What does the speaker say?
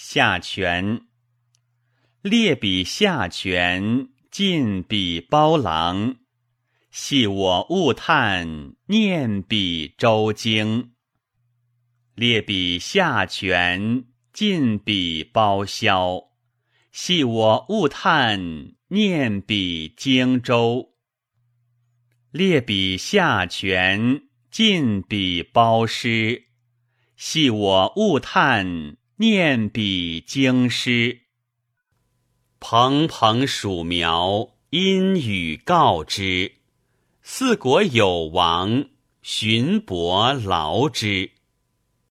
下泉。列比下泉，进比包郎。系我勿叹，念彼周经。列比下泉，进比包萧。系我勿叹，念彼荆州。列比下泉，进比包师。系我勿叹，念彼经师。蓬蓬黍苗，因雨告之。四国有王，寻伯劳之。